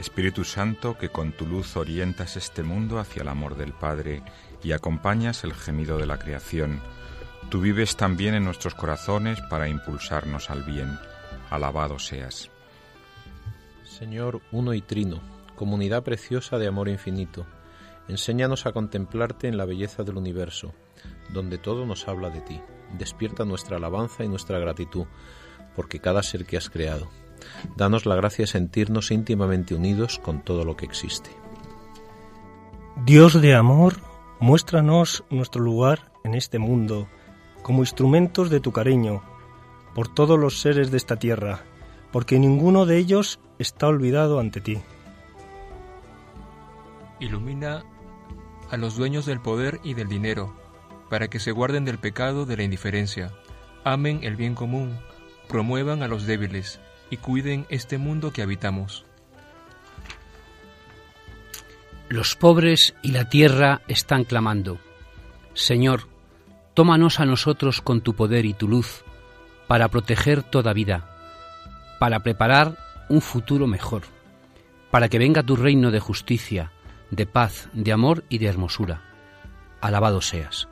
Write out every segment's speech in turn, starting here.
Espíritu Santo, que con tu luz orientas este mundo hacia el amor del Padre y acompañas el gemido de la creación, tú vives también en nuestros corazones para impulsarnos al bien. Alabado seas. Señor uno y trino, comunidad preciosa de amor infinito, enséñanos a contemplarte en la belleza del universo, donde todo nos habla de ti. Despierta nuestra alabanza y nuestra gratitud, porque cada ser que has creado Danos la gracia de sentirnos íntimamente unidos con todo lo que existe. Dios de amor, muéstranos nuestro lugar en este mundo como instrumentos de tu cariño por todos los seres de esta tierra, porque ninguno de ellos está olvidado ante ti. Ilumina a los dueños del poder y del dinero, para que se guarden del pecado de la indiferencia, amen el bien común, promuevan a los débiles y cuiden este mundo que habitamos. Los pobres y la tierra están clamando. Señor, tómanos a nosotros con tu poder y tu luz para proteger toda vida, para preparar un futuro mejor, para que venga tu reino de justicia, de paz, de amor y de hermosura. Alabado seas.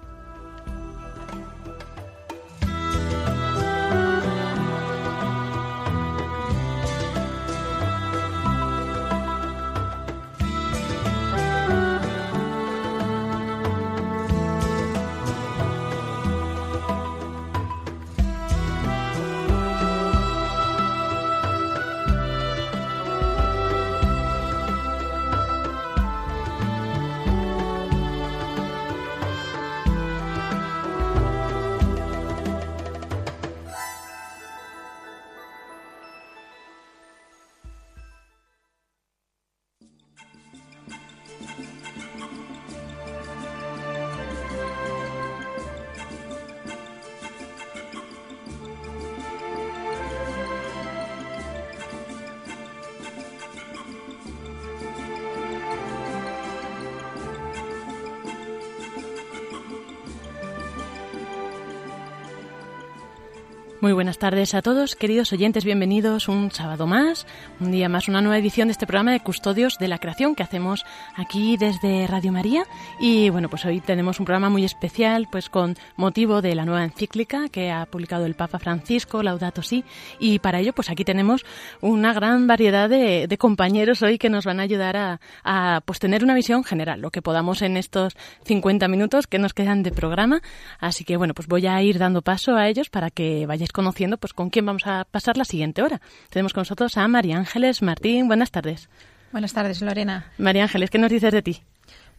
Muy buenas tardes a todos, queridos oyentes, bienvenidos un sábado más, un día más, una nueva edición de este programa de Custodios de la Creación que hacemos aquí desde Radio María. Y bueno, pues hoy tenemos un programa muy especial, pues con motivo de la nueva encíclica que ha publicado el Papa Francisco, Laudato Si, y para ello, pues aquí tenemos una gran variedad de, compañeros hoy que nos van a ayudar a, a, pues tener una visión general, lo que podamos en estos 50 minutos que nos quedan de programa. Así que bueno, pues voy a ir dando paso a ellos para que vayáis conociendo pues con quién vamos a pasar la siguiente hora. Tenemos con nosotros a María Ángeles Martín. Buenas tardes. Buenas tardes, Lorena. María Ángeles, ¿qué nos dices de ti?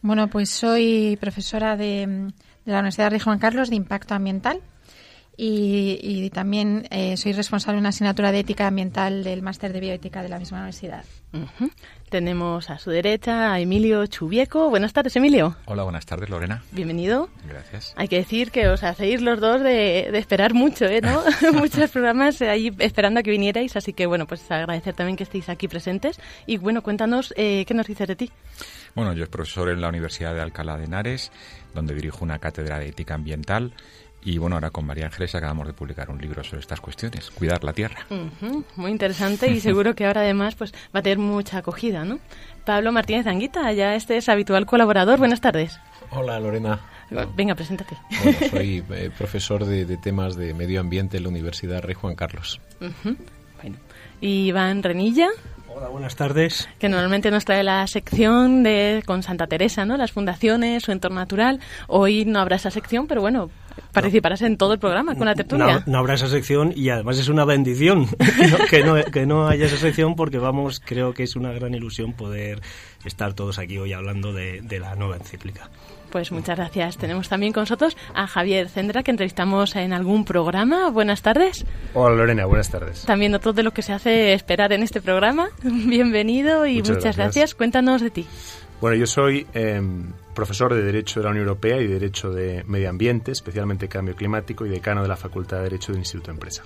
Bueno, pues soy profesora de, la Universidad de Juan Carlos de Impacto Ambiental y, también eh, soy responsable de una asignatura de ética ambiental del máster de bioética de la misma universidad. Tenemos a su derecha a Emilio Chubieco. Buenas tardes, Emilio. Hola, buenas tardes, Lorena. Bienvenido. Gracias. Hay que decir que os hacéis los dos de, esperar mucho, ¿eh? ¿no? Muchos programas ahí esperando a que vinierais, así que bueno, pues agradecer también que estéis aquí presentes. Y bueno, cuéntanos, eh, ¿qué nos dices de ti? Bueno, yo soy profesor en la Universidad de Alcalá de Henares, donde dirijo una cátedra de ética ambiental y bueno, ahora con María Ángeles acabamos de publicar un libro sobre estas cuestiones, cuidar la tierra. muy interesante y seguro que ahora además pues va a tener mucha acogida, ¿no? Pablo Martínez Anguita, ya este es habitual colaborador. Buenas tardes. Hola Lorena. Venga, preséntate. soy eh, profesor de, temas de medio ambiente en la Universidad Rey Juan Carlos. Bueno. Y Iván Renilla. Hola, buenas tardes. Que normalmente nos trae la sección de con Santa Teresa, ¿no? Las fundaciones, su entorno natural. Hoy no habrá esa sección, pero bueno, participarás en todo el programa con la tertulia. No, habrá esa sección y además es una bendición que, no, que no haya esa sección porque vamos, creo que es una gran ilusión poder estar todos aquí hoy hablando de, de la nueva encíclica. Pues muchas gracias. Tenemos también con nosotros a Javier Cendra, que entrevistamos en algún programa. Buenas tardes. Hola Lorena, buenas tardes. También otro de lo que se hace esperar en este programa. Bienvenido y muchas, gracias. Cuéntanos de ti. Bueno, yo soy em, profesor de Derecho de la Unión Europea y Derecho de Medio Ambiente, especialmente Cambio Climático, y decano de la Facultad de Derecho del Instituto de Empresa.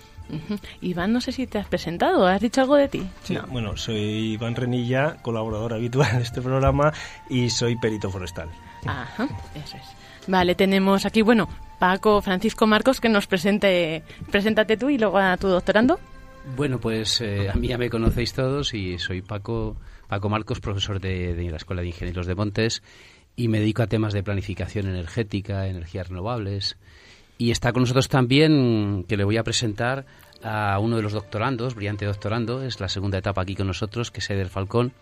Iván, no sé si te has presentado, ¿has dicho algo de ti? Sí, bueno, soy Iván Renilla, colaborador habitual de este programa y soy perito forestal. Ajá, eso es. Vale, tenemos aquí, bueno, Paco Francisco Marcos, que nos presente, preséntate tú y luego a tu doctorando. Bueno, pues eh, a mí ya me conocéis todos y soy Paco, Paco Marcos, profesor de, de la Escuela de Ingenieros de Montes y me dedico a temas de planificación energética, energías renovables. Y está con nosotros también, que le voy a presentar a uno de los doctorandos, brillante doctorando, es la segunda etapa aquí con nosotros, que es Eder Falcón.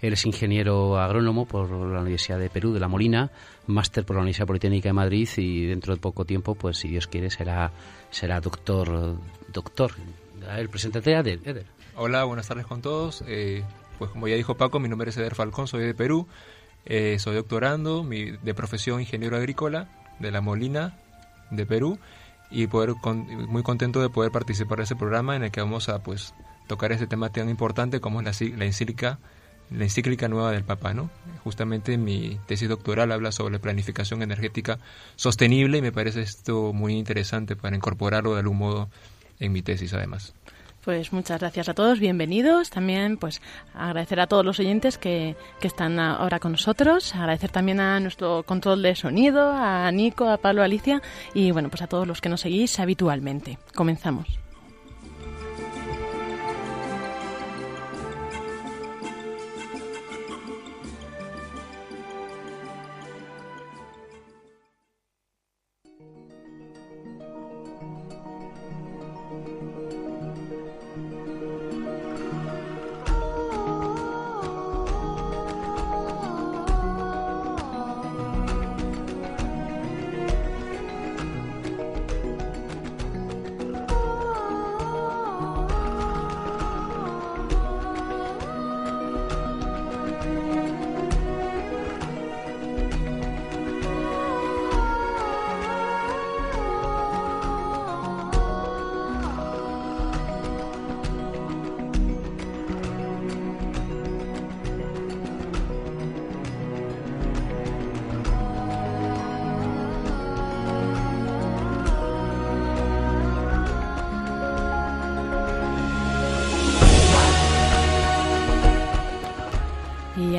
Él es ingeniero agrónomo por la Universidad de Perú, de La Molina, máster por la Universidad Politécnica de Madrid y dentro de poco tiempo, pues si Dios quiere, será, será doctor. doctor. A ver, preséntate, Eder. Hola, buenas tardes con todos. Eh, pues como ya dijo Paco, mi nombre es Eder Falcón, soy de Perú. Eh, soy doctorando mi, de profesión ingeniero agrícola de La Molina, de Perú y poder muy contento de poder participar de ese programa en el que vamos a pues tocar ese tema tan importante como es la, la la encíclica nueva del Papa, ¿no? Justamente mi tesis doctoral habla sobre planificación energética sostenible y me parece esto muy interesante para incorporarlo de algún modo en mi tesis además. Pues muchas gracias a todos, bienvenidos. También pues agradecer a todos los oyentes que, que están ahora con nosotros. Agradecer también a nuestro control de sonido, a Nico, a Pablo, a Alicia y bueno, pues a todos los que nos seguís habitualmente. Comenzamos.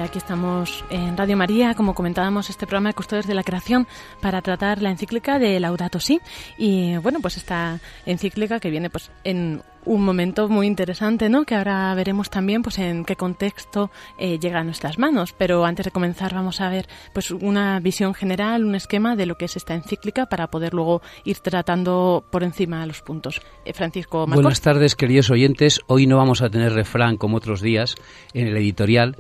Aquí estamos en Radio María, como comentábamos, este programa de Custodios de la Creación para tratar la encíclica de Laudato Si. Y bueno, pues esta encíclica que viene pues en un momento muy interesante, ¿no? Que ahora veremos también pues en qué contexto eh, llega a nuestras manos. Pero antes de comenzar vamos a ver pues una visión general, un esquema de lo que es esta encíclica para poder luego ir tratando por encima los puntos. Eh, Francisco Marcos. Buenas tardes, queridos oyentes. Hoy no vamos a tener refrán como otros días en el editorial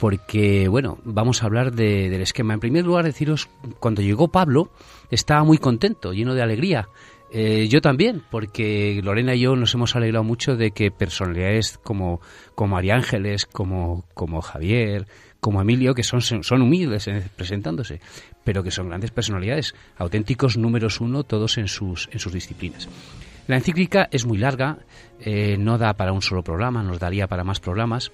porque, bueno, vamos a hablar del esquema. En primer lugar, deciros, cuando llegó Pablo, estaba muy contento, lleno de alegría. Eh, yo también, porque Lorena y yo nos hemos alegrado mucho de que personalidades como, como María Ángeles, como, como Javier, como Emilio, que son, son humildes presentándose, pero que son grandes personalidades, auténticos números uno, todos en sus, en sus disciplinas. La encíclica es muy larga, eh, no da para un solo programa, nos daría para más programas,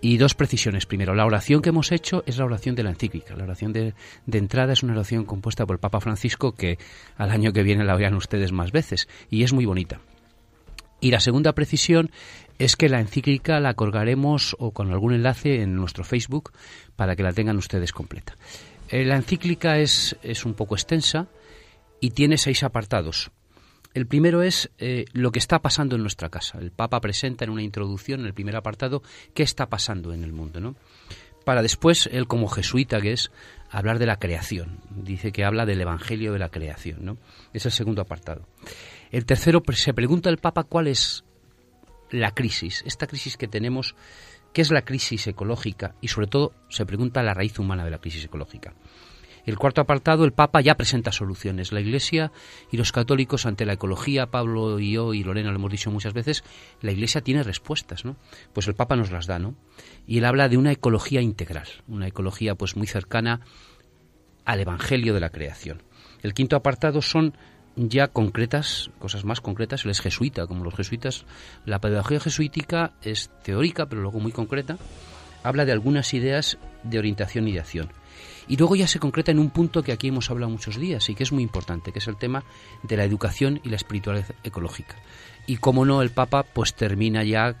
Y dos precisiones. Primero, la oración que hemos hecho es la oración de la encíclica. La oración de, entrada es una oración compuesta por el Papa Francisco que al año que viene la vean ustedes más veces y es muy bonita. Y la segunda precisión es que la encíclica la colgaremos o con algún enlace en nuestro Facebook para que la tengan ustedes completa. Eh, la encíclica es, es un poco extensa y tiene seis apartados. El primero es eh, lo que está pasando en nuestra casa. El Papa presenta en una introducción, en el primer apartado, qué está pasando en el mundo, ¿no? Para después, él como jesuita que es, hablar de la creación. Dice que habla del Evangelio de la creación, ¿no? Es el segundo apartado. El tercero, se pregunta el Papa cuál es la crisis, esta crisis que tenemos, qué es la crisis ecológica y sobre todo se pregunta la raíz humana de la crisis ecológica. El cuarto apartado, el Papa ya presenta soluciones. La Iglesia y los católicos ante la ecología, Pablo y yo y Lorena lo hemos dicho muchas veces, la Iglesia tiene respuestas, ¿no? Pues el Papa nos las da, ¿no? Y él habla de una ecología integral, una ecología pues muy cercana al Evangelio de la creación. El quinto apartado son ya concretas, cosas más concretas, él es jesuita, como los jesuitas. La pedagogía jesuítica es teórica, pero luego muy concreta. Habla de algunas ideas de orientación y de acción. Y luego ya se concreta en un punto que aquí hemos hablado muchos días y que es muy importante, que es el tema de la educación y la espiritualidad ecológica. Y como no, el Papa pues termina ya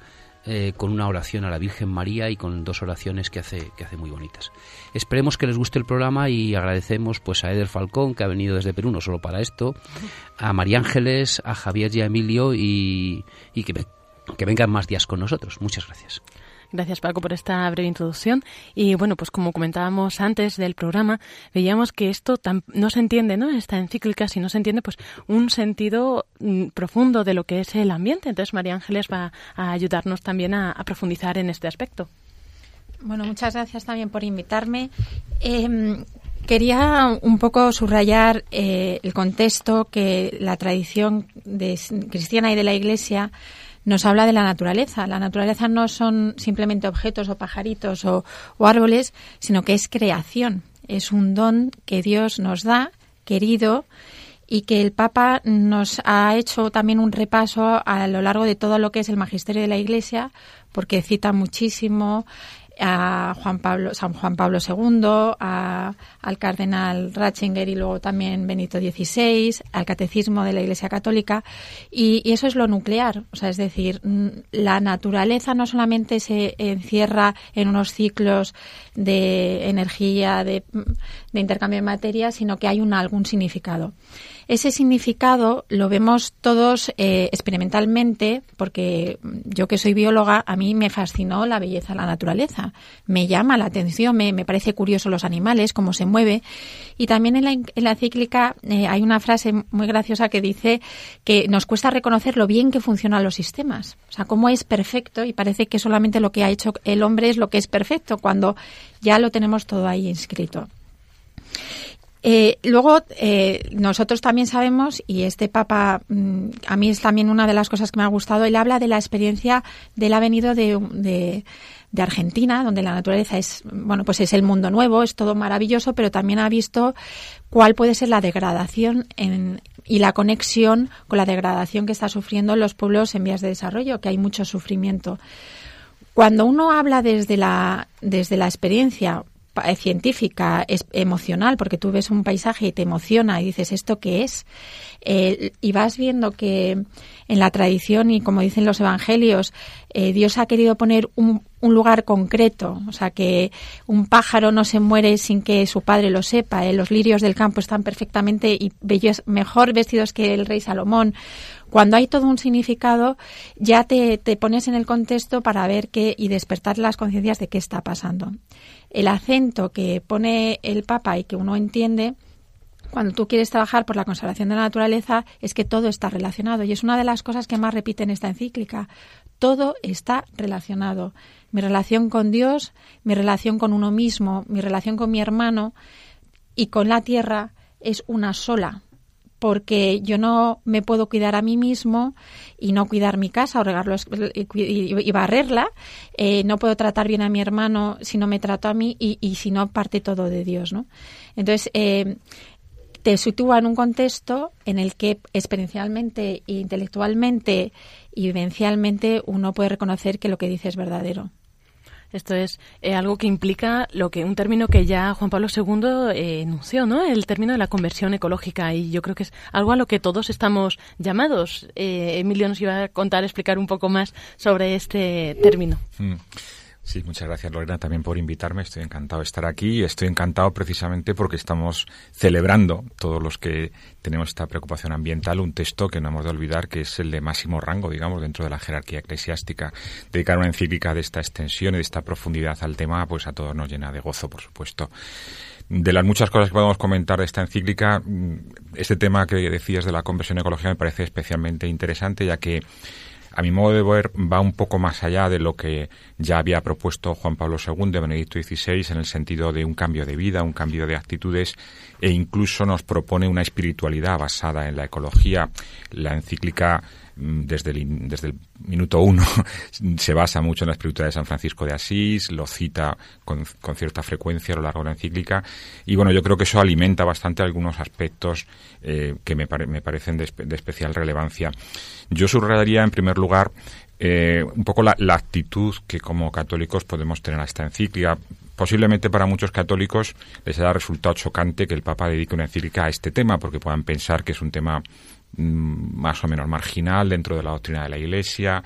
eh, con una oración a la Virgen María y con dos oraciones que hace, que hace muy bonitas. Esperemos que les guste el programa y agradecemos pues a Eder Falcón, que ha venido desde Perú, no solo para esto, a María Ángeles, a Javier y a Emilio y, que, que vengan más días con nosotros. Muchas gracias. Gracias Paco por esta breve introducción. Y bueno, pues como comentábamos antes del programa, veíamos que esto no se entiende, ¿no? Esta encíclica, si no se entiende, pues un sentido mm, profundo de lo que es el ambiente. Entonces María Ángeles va a ayudarnos también a, profundizar en este aspecto. Bueno, muchas gracias también por invitarme. Em, quería un poco subrayar eh, el contexto que la tradición de, cristiana y de la Iglesia nos habla de la naturaleza. La naturaleza no son simplemente objetos o pajaritos o, árboles, sino que es creación. Es un don que Dios nos da, querido, y que el Papa nos ha hecho también un repaso a lo largo de todo lo que es el magisterio de la Iglesia, porque cita muchísimo a Juan Pablo, San Juan Pablo II, al cardenal Ratzinger y luego también Benito XVI, al catecismo de la Iglesia Católica, y, eso es lo nuclear, o sea, es decir, la naturaleza no solamente se encierra en unos ciclos de energía, de, de intercambio de materia, sino que hay un, algún significado. Ese significado lo vemos todos eh, experimentalmente, porque yo que soy bióloga, a mí me fascinó la belleza de la naturaleza. Me llama la atención, me, parece curioso los animales, cómo se mueve. Y también en la, en la cíclica eh, hay una frase muy graciosa que dice que nos cuesta reconocer lo bien que funcionan los sistemas. O sea, cómo es perfecto y parece que solamente lo que ha hecho el hombre es lo que es perfecto, cuando ya lo tenemos todo ahí inscrito. Eh, luego, eh, nosotros también sabemos, y este Papa, mm, a mí es también una de las cosas que me ha gustado, él habla de la experiencia del ha venido de, de, Argentina, donde la naturaleza es, bueno, pues es el mundo nuevo, es todo maravilloso, pero también ha visto cuál puede ser la degradación en, y la conexión con la degradación que está sufriendo los pueblos en vías de desarrollo, que hay mucho sufrimiento. Cuando uno habla desde la, desde la experiencia, científica, es emocional, porque tú ves un paisaje y te emociona y dices, ¿esto qué es? Eh, y vas viendo que en la tradición y como dicen los evangelios, eh, Dios ha querido poner un, lugar concreto, o sea, que un pájaro no se muere sin que su padre lo sepa, los lirios del campo están perfectamente y bellos, mejor vestidos que el rey Salomón. Cuando hay todo un significado, ya te, te pones en el contexto para ver qué y despertar las conciencias de qué está pasando el acento que pone el Papa y que uno entiende cuando tú quieres trabajar por la conservación de la naturaleza es que todo está relacionado y es una de las cosas que más repite en esta encíclica. Todo está relacionado. Mi relación con Dios, mi relación con uno mismo, mi relación con mi hermano y con la tierra es una sola porque yo no me puedo cuidar a mí mismo y no cuidar mi casa o regarlo y, barrerla, eh, no puedo tratar bien a mi hermano si no me trato a mí y, si no parte todo de Dios, ¿no? Entonces, eh, te sitúa en un contexto en el que experiencialmente, intelectualmente y vivencialmente uno puede reconocer que lo que dice es verdadero. Esto es eh, algo que implica lo que un término que ya Juan Pablo II eh, enunció, ¿no? El término de la conversión ecológica y yo creo que es algo a lo que todos estamos llamados. Eh, Emilio nos iba a contar, explicar un poco más sobre este término. Mm. Sí, muchas gracias Lorena también por invitarme. Estoy encantado de estar aquí estoy encantado precisamente porque estamos celebrando todos los que tenemos esta preocupación ambiental un texto que no hemos de olvidar que es el de máximo rango, digamos, dentro de la jerarquía eclesiástica. Dedicar una encíclica de esta extensión y de esta profundidad al tema, pues a todos nos llena de gozo, por supuesto. De las muchas cosas que podemos comentar de esta encíclica, mm, este tema que decías de la conversión ecológica me parece especialmente interesante, ya que a mi modo de ver, va un poco más allá de lo que ya había propuesto Juan Pablo II, Benedicto XVI, en el sentido de un cambio de vida, un cambio de actitudes, e incluso nos propone una espiritualidad basada en la ecología. La encíclica desde el, el minuto uno se basa mucho en la espiritualidad de San Francisco de Asís, lo cita con, cierta frecuencia a lo largo de la encíclica y bueno, yo creo que eso alimenta bastante algunos aspectos eh, que me, me parecen de, especial relevancia. Yo subrayaría en primer lugar eh, un poco la, la, actitud que como católicos podemos tener a esta encíclica. Posiblemente para muchos católicos les haya resultado chocante que el Papa dedique una encíclica a este tema, porque puedan pensar que es un tema Mm, más o menos marginal dentro de la doctrina de la Iglesia.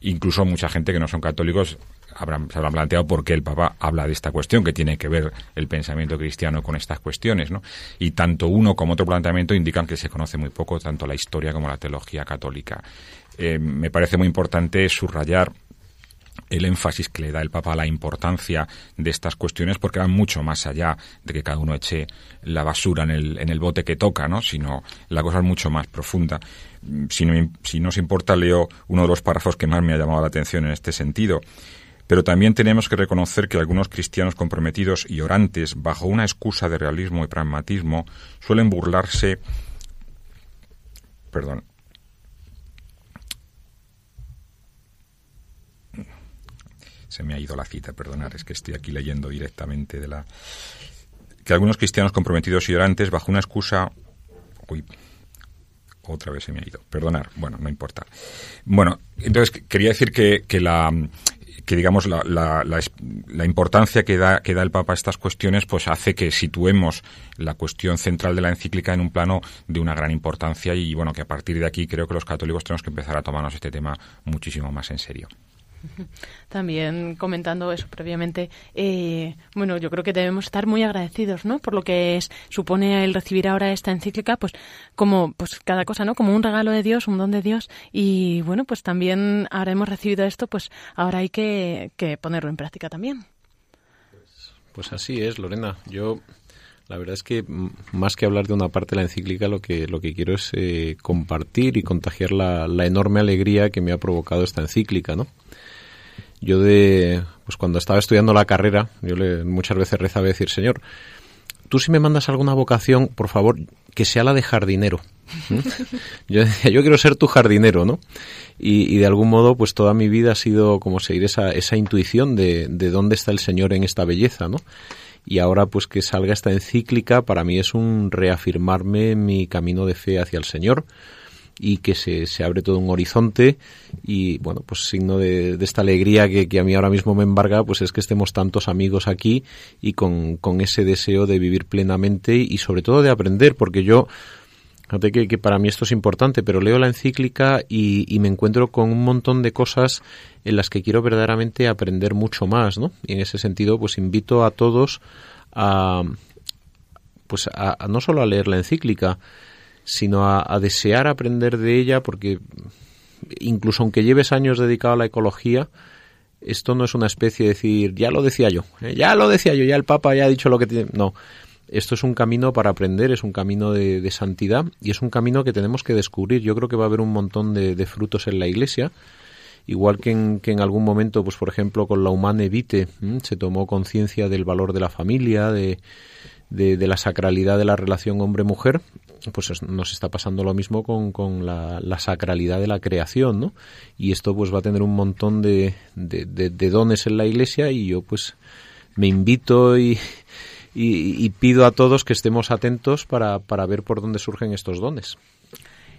Incluso mucha gente que no son católicos se habrán planteado por qué el Papa habla de esta cuestión, que tiene que ver el pensamiento cristiano con estas cuestiones, ¿no? Y tanto uno como otro planteamiento indican que se conoce muy poco tanto la historia como la teología católica. Eh, me parece muy importante subrayar el énfasis que le da el Papa a la importancia de estas cuestiones porque van mucho más allá de que cada uno eche la basura en el, en el bote que toca, ¿no? sino la cosa es mucho más profunda. Si no, nos importa, leo uno de los párrafos que más me ha llamado la atención en este sentido. Pero también tenemos que reconocer que algunos cristianos comprometidos y orantes, bajo una excusa de realismo y pragmatismo, suelen burlarse perdón, se me ha ido la cita, perdonar, es que estoy aquí leyendo directamente de la... que algunos cristianos comprometidos y orantes, bajo una excusa... Uy, otra vez se me ha ido, perdonar, bueno, no importa. Bueno, entonces quería decir que, que la que digamos la, la, la, importancia que da, que da el Papa a estas cuestiones pues hace que situemos la cuestión central de la encíclica en un plano de una gran importancia y bueno que a partir de aquí creo que los católicos tenemos que empezar a tomarnos este tema muchísimo más en serio. También comentando eso previamente, eh, bueno, yo creo que debemos estar muy agradecidos, ¿no? Por lo que es, supone el recibir ahora esta encíclica, pues como pues cada cosa, ¿no? Como un regalo de Dios, un don de Dios. Y bueno, pues también ahora hemos recibido esto, pues ahora hay que, ponerlo en práctica también. Pues, así es, Lorena. Yo la verdad es que más que hablar de una parte de la encíclica, lo que, lo que quiero es eh, compartir y contagiar la, la, enorme alegría que me ha provocado esta encíclica, ¿no? Yo de, pues cuando estaba estudiando la carrera, yo le, muchas veces rezaba decir, Señor, tú si me mandas alguna vocación, por favor, que sea la de jardinero. yo yo quiero ser tu jardinero, ¿no? Y, de algún modo, pues toda mi vida ha sido como seguir esa, esa intuición de, de dónde está el Señor en esta belleza, ¿no? Y ahora, pues que salga esta encíclica, para mí es un reafirmarme mi camino de fe hacia el Señor, y que se, se abre todo un horizonte y bueno, pues signo de, esta alegría que, que, a mí ahora mismo me embarga, pues es que estemos tantos amigos aquí y con, con ese deseo de vivir plenamente y sobre todo de aprender, porque yo Fíjate que, que, para mí esto es importante, pero leo la encíclica y, y, me encuentro con un montón de cosas en las que quiero verdaderamente aprender mucho más, ¿no? Y en ese sentido, pues invito a todos a, pues a no solo a leer la encíclica, sino a, desear aprender de ella porque incluso aunque lleves años dedicado a la ecología, esto no es una especie de decir, ya lo decía yo, ¿eh? ya lo decía yo, ya el Papa ya ha dicho lo que tiene. No, esto es un camino para aprender, es un camino de, santidad y es un camino que tenemos que descubrir. Yo creo que va a haber un montón de, frutos en la Iglesia, igual que en, que en, algún momento, pues por ejemplo, con la Humane Vitae se tomó conciencia del valor de la familia, de, de, la sacralidad de la relación hombre-mujer, pues nos está pasando lo mismo con, con la, sacralidad de la creación, ¿no? Y esto pues va a tener un montón de, de, dones en la iglesia y yo pues me invito y, y, pido a todos que estemos atentos para, para ver por dónde surgen estos dones.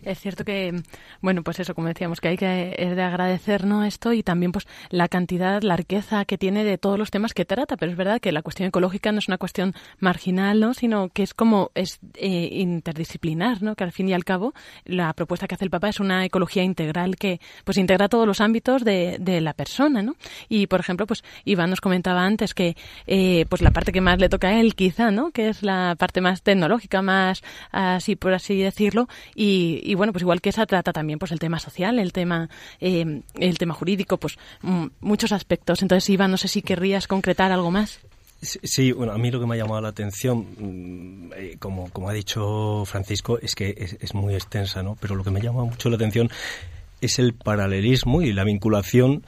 Es cierto que, bueno, pues eso, como decíamos, que hay que de agradecer ¿no? esto y también pues la cantidad, la riqueza que tiene de todos los temas que trata. Pero es verdad que la cuestión ecológica no es una cuestión marginal, ¿no? sino que es como es eh, interdisciplinar, ¿no? que al fin y al cabo la propuesta que hace el Papa es una ecología integral que pues integra todos los ámbitos de, de la persona. ¿no? Y, por ejemplo, pues Iván nos comentaba antes que eh, pues la parte que más le toca a él quizá, ¿no? que es la parte más tecnológica, más así por así decirlo, y y bueno, pues igual que esa trata también pues el tema social, el tema, eh, el tema jurídico, pues muchos aspectos. Entonces, Iván, no sé si querrías concretar algo más. Sí, bueno, a mí lo que me ha llamado la atención, mm, eh, como, como ha dicho Francisco, es que es, muy extensa, ¿no? Pero lo que me llama mucho la atención es el paralelismo y la vinculación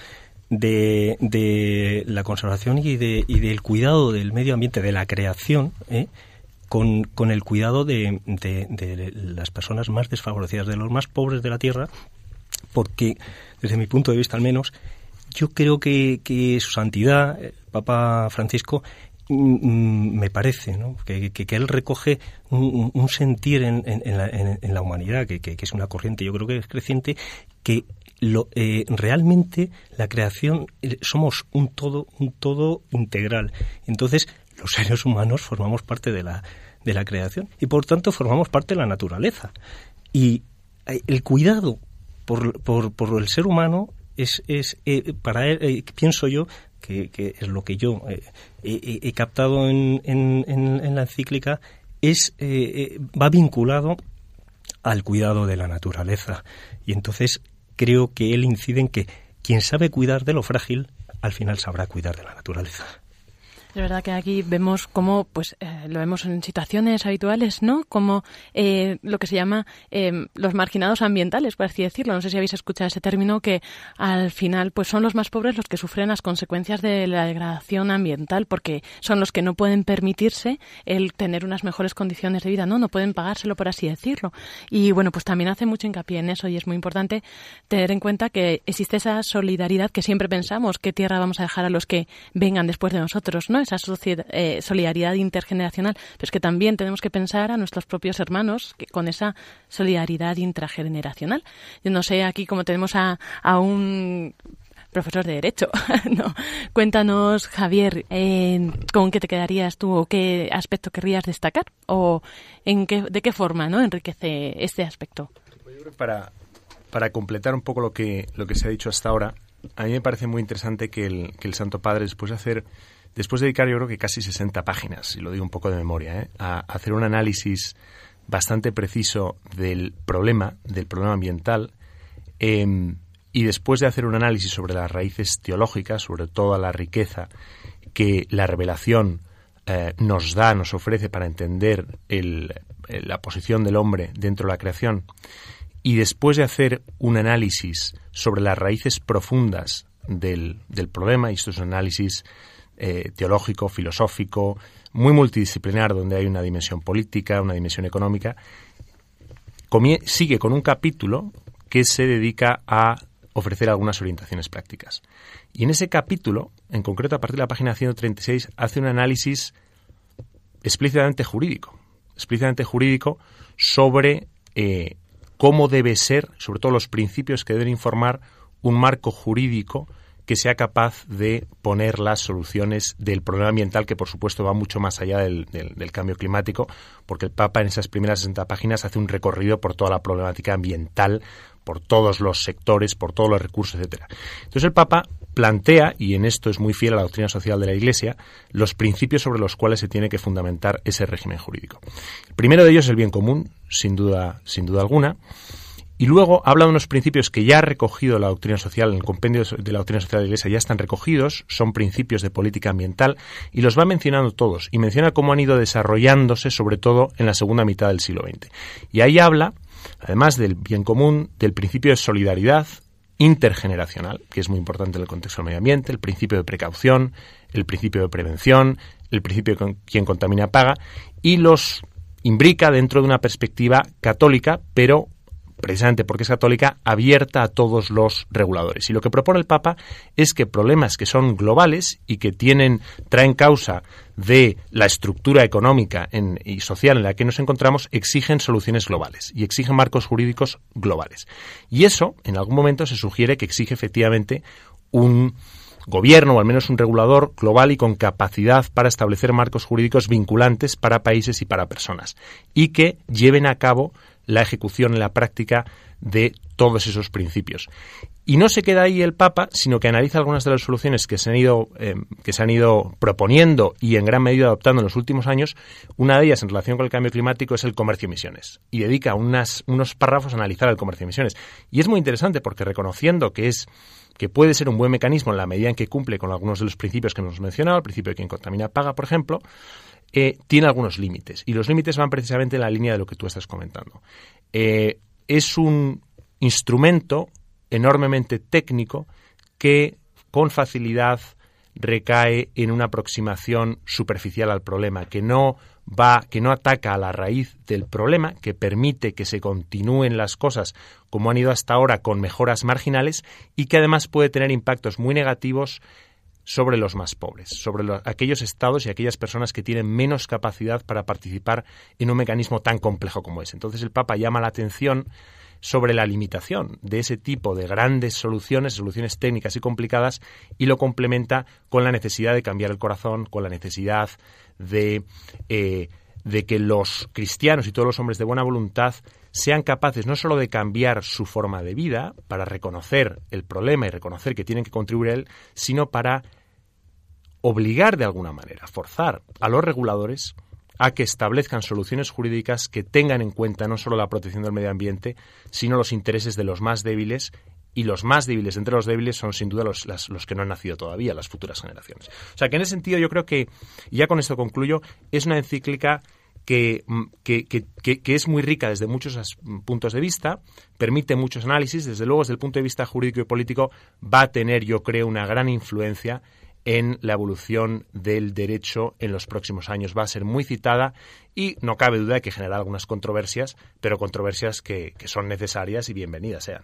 de, de la conservación y, de, y del cuidado del medio ambiente, de la creación, ¿eh? Con, con el cuidado de, de, las personas más desfavorecidas, de los más pobres de la tierra, porque desde mi punto de vista al menos, yo creo que, que su santidad, el Papa Francisco, mm, mm, me parece ¿no? que, él recoge un, sentir en, en, la, en, la, humanidad, que, que, es una corriente, yo creo que es creciente, que lo, eh, realmente la creación eh, somos un todo, un todo integral. Entonces, los seres humanos formamos parte de la, de la creación y por tanto formamos parte de la naturaleza. Y eh, el cuidado por, por, por el ser humano es, es eh, para él, eh, pienso yo, que, que, es lo que yo he captado en, en, en, la encíclica, es, va vinculado al cuidado de la naturaleza. Y entonces creo que él incide en que quien sabe cuidar de lo frágil, al final sabrá cuidar de la naturaleza. Es verdad que aquí vemos cómo, pues eh, lo vemos en situaciones habituales, ¿no? Como eh, lo que se llama eh, los marginados ambientales, por así decirlo. No sé si habéis escuchado ese término que al final, pues son los más pobres los que sufren las consecuencias de la degradación ambiental, porque son los que no pueden permitirse el tener unas mejores condiciones de vida, ¿no? No pueden pagárselo, por así decirlo. Y bueno, pues también hace mucho hincapié en eso y es muy importante tener en cuenta que existe esa solidaridad que siempre pensamos, qué tierra vamos a dejar a los que vengan después de nosotros, ¿no? Esa eh, solidaridad intergeneracional, pero es que también tenemos que pensar a nuestros propios hermanos con esa solidaridad intrageneracional. Yo no sé, aquí como tenemos a, a un profesor de Derecho. no. Cuéntanos, Javier, ¿con qué te quedarías tú o qué aspecto querrías destacar? ¿O en qué, de qué forma ¿no? enriquece este aspecto? Para, para completar un poco lo que, lo que se ha dicho hasta ahora, a mí me parece muy interesante que el, que el Santo Padre, después de hacer después de dedicar yo creo que casi 60 páginas, y lo digo un poco de memoria, ¿eh? a hacer un análisis bastante preciso del problema, del problema ambiental, em, y después de hacer un análisis sobre las raíces teológicas, sobre toda la riqueza que la revelación eh, nos da, nos ofrece para entender la posición del hombre dentro de la creación, y después de hacer un análisis sobre las raíces profundas del, del problema, y esto es un análisis eh, teológico, filosófico, muy multidisciplinar, donde hay una dimensión política, una dimensión económica, sigue con un capítulo que se dedica a ofrecer algunas orientaciones prácticas. Y en ese capítulo, en concreto a partir de la página 136, hace un análisis explícitamente jurídico, explícitamente jurídico sobre eh, cómo debe ser, sobre todo los principios que deben informar un marco jurídico que sea capaz de poner las soluciones del problema ambiental, que por supuesto va mucho más allá del, cambio climático, porque el Papa en esas primeras 60 páginas hace un recorrido por toda la problemática ambiental, por todos los sectores, por todos los recursos, etcétera. Entonces el Papa plantea, y en esto es muy fiel a la doctrina social de la Iglesia, los principios sobre los cuales se tiene que fundamentar ese régimen jurídico. El primero de ellos es el bien común, sin duda, sin duda alguna. Y luego habla de unos principios que ya ha recogido la doctrina social, en el compendio de la doctrina social de la Iglesia ya están recogidos, son principios de política ambiental, y los va mencionando todos, y menciona cómo han ido desarrollándose, sobre todo en la segunda mitad del siglo XX. Y ahí habla, además del bien común, del principio de solidaridad intergeneracional, que es muy importante en el contexto del medio ambiente, el principio de precaución, el principio de prevención, el principio de quien contamina paga, y los imbrica dentro de una perspectiva católica, pero precisamente porque es católica, abierta a todos los reguladores. Y lo que propone el Papa es que problemas que son globales y que tienen, traen causa de la estructura económica y social en la que nos encontramos, exigen soluciones globales y exigen marcos jurídicos globales. Y eso, en algún momento, se sugiere que exige efectivamente un gobierno o al menos un regulador global y con capacidad para establecer marcos jurídicos vinculantes para países y para personas y que lleven a cabo la ejecución en la práctica de todos esos principios. Y no se queda ahí el Papa, sino que analiza algunas de las soluciones que se han ido, eh, que se han ido proponiendo y en gran medida adoptando en los últimos años. Una de ellas, en relación con el cambio climático, es el comercio de emisiones. Y dedica unas, unos párrafos a analizar el comercio de emisiones. Y es muy interesante porque reconociendo que es que puede ser un buen mecanismo en la medida en que cumple con algunos de los principios que hemos mencionado, el principio de quien contamina paga, por ejemplo, eh, tiene algunos límites. Y los límites van precisamente en la línea de lo que tú estás comentando. Eh, es un instrumento enormemente técnico que con facilidad recae en una aproximación superficial al problema, que no va, que no ataca a la raíz del problema, que permite que se continúen las cosas como han ido hasta ahora con mejoras marginales y que además puede tener impactos muy negativos sobre los más pobres, sobre aquellos estados y aquellas personas que tienen menos capacidad para participar en un mecanismo tan complejo como ese. Entonces el Papa llama la atención sobre la limitación de ese tipo de grandes soluciones, soluciones técnicas y complicadas, y lo complementa con la necesidad de cambiar el corazón, con la necesidad de, eh, de que los cristianos y todos los hombres de buena voluntad sean capaces no solo de cambiar su forma de vida para reconocer el problema y reconocer que tienen que contribuir a él, sino para obligar de alguna manera, forzar a los reguladores a que establezcan soluciones jurídicas que tengan en cuenta no solo la protección del medio ambiente, sino los intereses de los más débiles y los más débiles entre los débiles son sin duda los, los, que no han nacido todavía, las futuras generaciones. O sea que en ese sentido yo creo que, ya con esto concluyo, es una encíclica que, mm, que, que, que, es muy rica desde muchos puntos de vista, permite muchos análisis, desde luego desde el punto de vista jurídico y político va a tener, yo creo, una gran influencia en la evolución del derecho en los próximos años. Va a ser muy citada y no cabe duda de que generará algunas controversias, pero controversias que, que son necesarias y bienvenidas sean.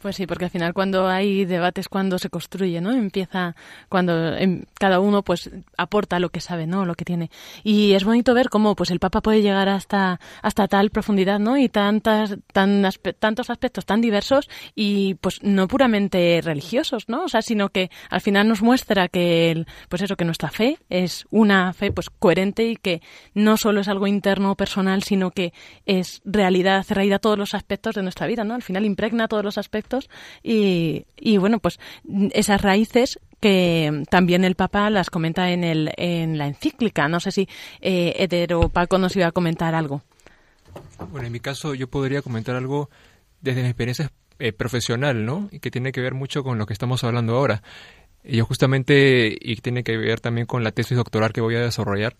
Pues sí, porque al final cuando hay debates, cuando se construye, ¿no? Empieza cuando em, cada uno pues aporta lo que sabe, ¿no? Lo que tiene. Y es bonito ver cómo pues el Papa puede llegar hasta hasta tal profundidad, ¿no? Y tantas tan tantos aspectos tan diversos y pues no puramente religiosos, ¿no? O sea, sino que al final nos muestra que el, pues eso que nuestra fe es una fe pues coherente y que no solo es algo interno personal, sino que es realidad, realidad todos los aspectos de nuestra vida, ¿no? Al final impregna todos los aspectos y, y bueno, pues esas raíces que también el Papa las comenta en, el, en la encíclica. No sé si eh, Eder o Paco nos iba a comentar algo. Bueno, en mi caso yo podría comentar algo desde mi experiencia eh, profesional, ¿no? Y que tiene que ver mucho con lo que estamos hablando ahora. Yo justamente, y tiene que ver también con la tesis doctoral que voy a desarrollar,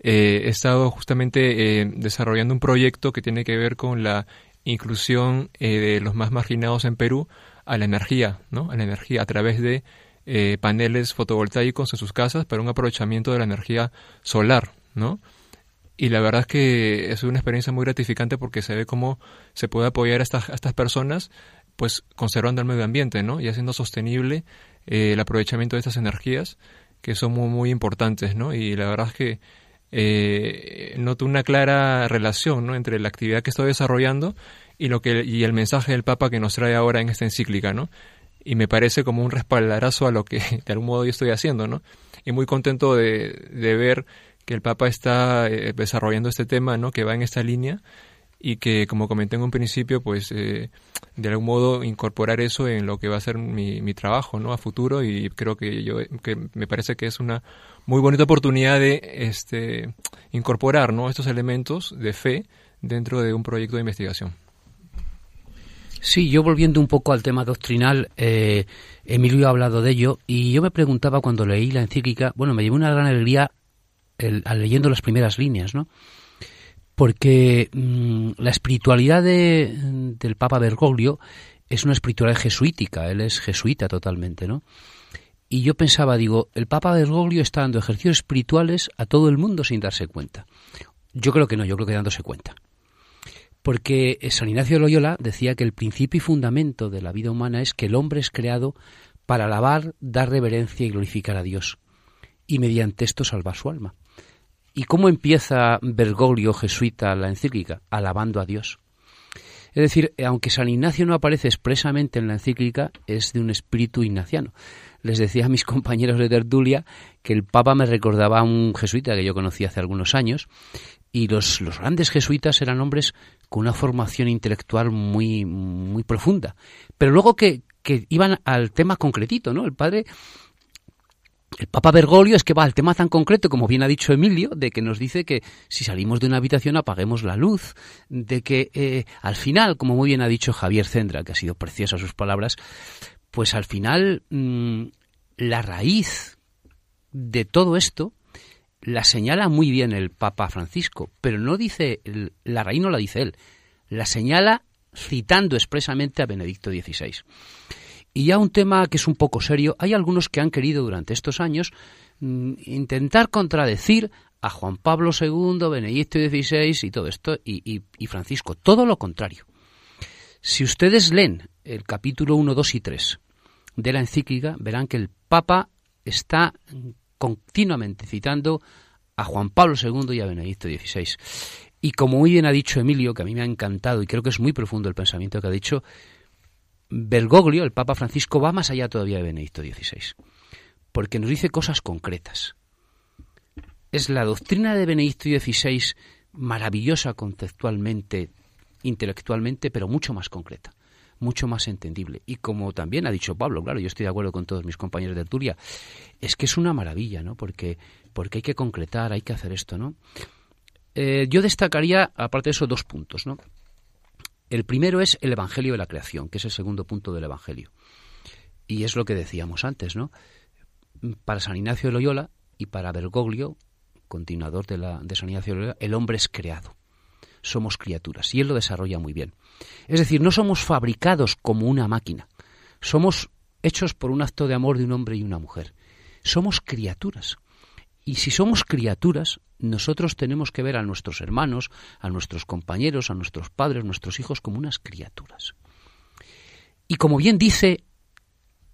eh, he estado justamente eh, desarrollando un proyecto que tiene que ver con la inclusión eh, de los más marginados en Perú a la energía, ¿no? A la energía a través de eh, paneles fotovoltaicos en sus casas para un aprovechamiento de la energía solar, ¿no? Y la verdad es que es una experiencia muy gratificante porque se ve cómo se puede apoyar a estas, estas personas, pues conservando el medio ambiente, ¿no? Y haciendo sostenible eh, el aprovechamiento de estas energías que son muy, muy importantes, ¿no? Y la verdad es que eh, noto una clara relación ¿no? entre la actividad que estoy desarrollando y, lo que, y el mensaje del Papa que nos trae ahora en esta encíclica, ¿no? Y me parece como un respaldarazo a lo que de algún modo yo estoy haciendo, ¿no? Y muy contento de, de ver que el Papa está eh, desarrollando este tema, ¿no? Que va en esta línea y que, como comenté en un principio, pues eh, de algún modo incorporar eso en lo que va a ser mi, mi trabajo, ¿no? A futuro y creo que yo que me parece que es una muy bonita oportunidad de este, incorporar ¿no? estos elementos de fe dentro de un proyecto de investigación. Sí, yo volviendo un poco al tema doctrinal, eh, Emilio ha hablado de ello y yo me preguntaba cuando leí la encíclica, bueno, me llevó una gran alegría al leyendo las primeras líneas, ¿no? Porque mm, la espiritualidad de, del Papa Bergoglio es una espiritualidad jesuítica, él es jesuita totalmente, ¿no? Y yo pensaba, digo, el Papa Bergoglio está dando ejercicios espirituales a todo el mundo sin darse cuenta. Yo creo que no, yo creo que dándose cuenta. Porque San Ignacio de Loyola decía que el principio y fundamento de la vida humana es que el hombre es creado para alabar, dar reverencia y glorificar a Dios, y mediante esto salvar su alma. ¿Y cómo empieza Bergoglio jesuita la encíclica? Alabando a Dios. Es decir, aunque San Ignacio no aparece expresamente en la encíclica, es de un espíritu ignaciano. Les decía a mis compañeros de tertulia que el Papa me recordaba a un jesuita que yo conocí hace algunos años, y los, los grandes jesuitas eran hombres con una formación intelectual muy, muy profunda. Pero luego que, que iban al tema concretito, ¿no? El padre, el Papa Bergoglio es que va al tema tan concreto, como bien ha dicho Emilio, de que nos dice que si salimos de una habitación apaguemos la luz, de que eh, al final, como muy bien ha dicho Javier Cendra, que ha sido preciosa sus palabras, pues al final mm, la raíz de todo esto la señala muy bien el Papa Francisco, pero no dice, la raíz no la dice él, la señala citando expresamente a Benedicto XVI. Y ya un tema que es un poco serio, hay algunos que han querido durante estos años mm, intentar contradecir a Juan Pablo II, Benedicto XVI y todo esto, y, y Francisco. Todo lo contrario. Si ustedes leen el capítulo 1, 2 y 3 de la encíclica, verán que el Papa está continuamente citando a Juan Pablo II y a Benedicto XVI. Y como muy bien ha dicho Emilio, que a mí me ha encantado y creo que es muy profundo el pensamiento que ha dicho, Bergoglio, el Papa Francisco, va más allá todavía de Benedicto XVI, porque nos dice cosas concretas. Es la doctrina de Benedicto XVI maravillosa conceptualmente, intelectualmente, pero mucho más concreta, mucho más entendible. Y como también ha dicho Pablo, claro, yo estoy de acuerdo con todos mis compañeros de Turia, es que es una maravilla, ¿no? Porque, porque hay que concretar, hay que hacer esto, ¿no? Eh, yo destacaría, aparte de eso, dos puntos. ¿no? El primero es el Evangelio de la creación, que es el segundo punto del Evangelio. Y es lo que decíamos antes, ¿no? Para San Ignacio de Loyola y para Bergoglio, continuador de, la, de San Ignacio de Loyola, el hombre es creado. Somos criaturas. Y él lo desarrolla muy bien. Es decir, no somos fabricados como una máquina. Somos hechos por un acto de amor de un hombre y una mujer. Somos criaturas. Y si somos criaturas, nosotros tenemos que ver a nuestros hermanos, a nuestros compañeros, a nuestros padres, nuestros hijos como unas criaturas. Y como bien dice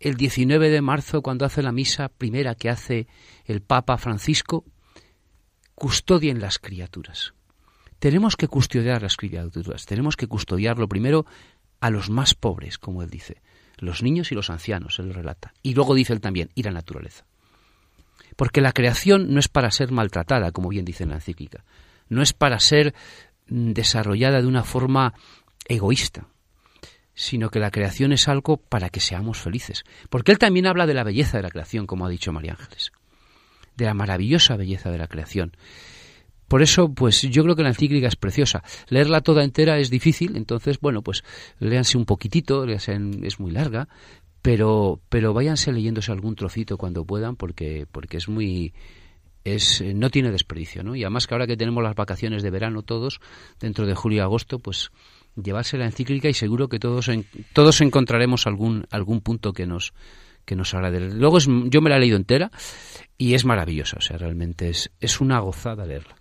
el 19 de marzo, cuando hace la misa primera que hace el Papa Francisco, custodien las criaturas. Tenemos que custodiar las criaturas, tenemos que custodiarlo primero a los más pobres, como él dice, los niños y los ancianos, él relata. Y luego dice él también, y la naturaleza. Porque la creación no es para ser maltratada, como bien dice en la encíclica. No es para ser mm, desarrollada de una forma egoísta, sino que la creación es algo para que seamos felices. Porque él también habla de la belleza de la creación, como ha dicho María Ángeles, de la maravillosa belleza de la creación. Por eso, pues yo creo que la encíclica es preciosa. Leerla toda entera es difícil, entonces, bueno, pues léanse un poquitito, es muy larga, pero, pero váyanse leyéndose algún trocito cuando puedan porque, porque es muy, es, no tiene desperdicio, ¿no? Y además que ahora que tenemos las vacaciones de verano todos, dentro de julio y agosto, pues llevarse la encíclica y seguro que todos, todos encontraremos algún, algún punto que nos, que nos agrade. Luego es, yo me la he leído entera y es maravillosa, o sea, realmente es, es una gozada leerla.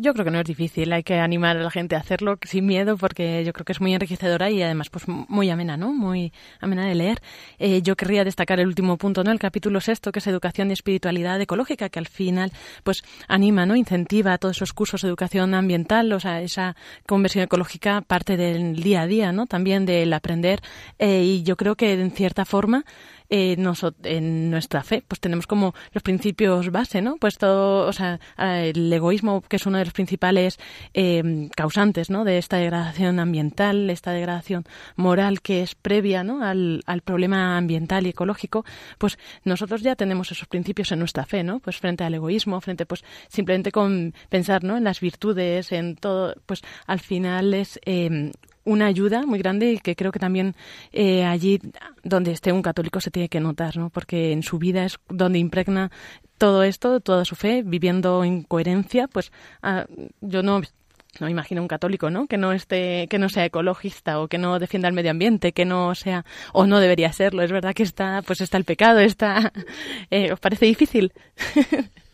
Yo creo que no es difícil, hay que animar a la gente a hacerlo sin miedo porque yo creo que es muy enriquecedora y además pues muy amena, ¿no? Muy amena de leer. Eh, yo querría destacar el último punto, ¿no? El capítulo sexto, que es educación y espiritualidad ecológica, que al final pues anima, ¿no? Incentiva a todos esos cursos de educación ambiental, o sea, esa conversión ecológica parte del día a día, ¿no? También del aprender eh, y yo creo que en cierta forma eh, en nuestra fe, pues tenemos como los principios base, ¿no? Pues todo, o sea, el egoísmo, que es uno de los principales eh, causantes, ¿no? De esta degradación ambiental, esta degradación moral que es previa, ¿no? Al, al problema ambiental y ecológico, pues nosotros ya tenemos esos principios en nuestra fe, ¿no? Pues frente al egoísmo, frente, pues simplemente con pensar, ¿no? En las virtudes, en todo, pues al final es eh, una ayuda muy grande y que creo que también eh, allí donde esté un católico se tiene que notar, ¿no? Porque en su vida es donde impregna todo esto, toda su fe, viviendo en coherencia, pues ah, yo no no imagino un católico, ¿no? Que no esté, que no sea ecologista o que no defienda el medio ambiente, que no sea o no debería serlo. Es verdad que está, pues está el pecado, está. Eh, ¿Os parece difícil?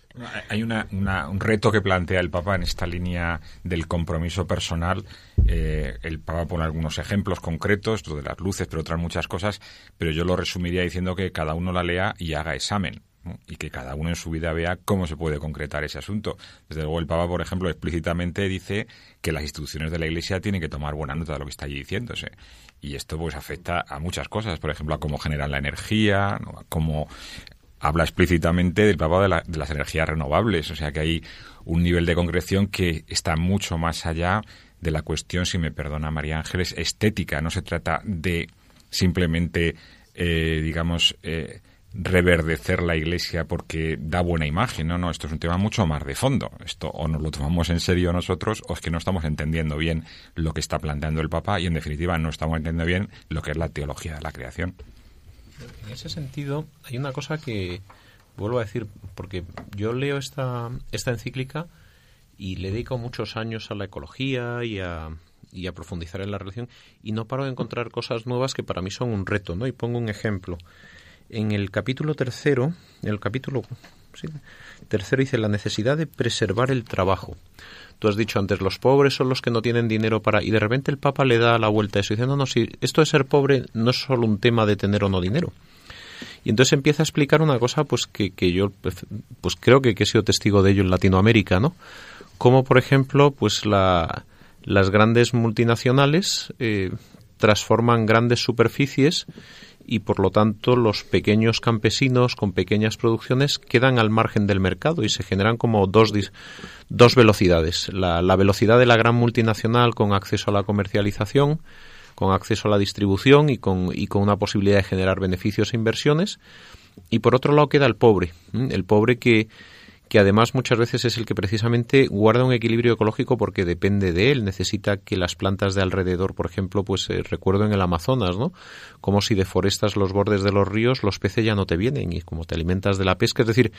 Hay un reto que plantea el Papa en esta línea del compromiso personal. Eh, el Papa pone algunos ejemplos concretos, lo de las luces, pero otras muchas cosas, pero yo lo resumiría diciendo que cada uno la lea y haga examen. y que cada uno en su vida vea cómo se puede concretar ese asunto. Desde luego el Papa, por ejemplo, explícitamente dice que las instituciones de la Iglesia tienen que tomar buena nota de lo que está allí diciéndose. Y esto pues afecta a muchas cosas, por ejemplo, a cómo generan la energía, a cómo habla explícitamente del Papa de, de, las energías renovables, o sea que hay un nivel de concreción que está mucho más allá de la cuestión, si me perdona María Ángeles, estética. No se trata de simplemente, eh, digamos, eh, reverdecer la iglesia porque da buena imagen. No, no, esto es un tema mucho más de fondo. Esto o nos lo tomamos en serio nosotros o es que no estamos entendiendo bien lo que está planteando el Papa y en definitiva no estamos entendiendo bien lo que es la teología de la creación. En ese sentido, hay una cosa que vuelvo a decir, porque yo leo esta, esta encíclica y le dedico muchos años a la ecología y a, y a profundizar en la relación y no paro de encontrar cosas nuevas que para mí son un reto, ¿no? Y pongo un ejemplo. En el capítulo tercero, el capítulo tercero dice la necesidad de preservar el trabajo. Tú has dicho antes, los pobres son los que no tienen dinero para... Y de repente el Papa le da la vuelta a eso, diciendo, no, no, si esto de ser pobre no es solo un tema de tener o no dinero. Y entonces empieza a explicar una cosa pues que, que yo pues creo que, he sido testigo de ello en Latinoamérica, ¿no? Como, por ejemplo, pues la, las grandes multinacionales eh, transforman grandes superficies y por lo tanto los pequeños campesinos con pequeñas producciones quedan al margen del mercado y se generan como dos, dos velocidades. La, la, velocidad de la gran multinacional con acceso a la comercialización, con acceso a la distribución y con, y con una posibilidad de generar beneficios e inversiones. Y por otro lado queda el pobre, el pobre que que además muchas veces es el que precisamente guarda un equilibrio ecológico porque depende de él, necesita que las plantas de alrededor, por ejemplo, pues eh, recuerdo en el Amazonas, ¿no? Como si deforestas los bordes de los ríos, los peces ya no te vienen y como te alimentas de la pesca, es decir,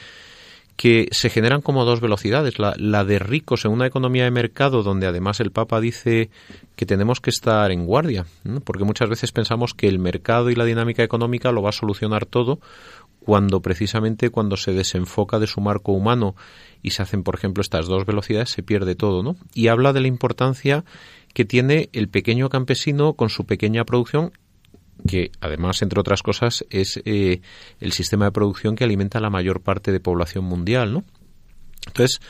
que se generan como dos velocidades, la, la de ricos en una economía de mercado donde además el Papa dice que tenemos que estar en guardia, porque muchas veces pensamos que el mercado y la dinámica económica lo va a solucionar todo cuando precisamente cuando se desenfoca de su marco humano y se hacen, por ejemplo, estas dos velocidades, se pierde todo, ¿no? Y habla de la importancia que tiene el pequeño campesino con su pequeña producción que además, entre otras cosas, es eh, el sistema de producción que alimenta a la mayor parte de población mundial, ¿no? Entonces,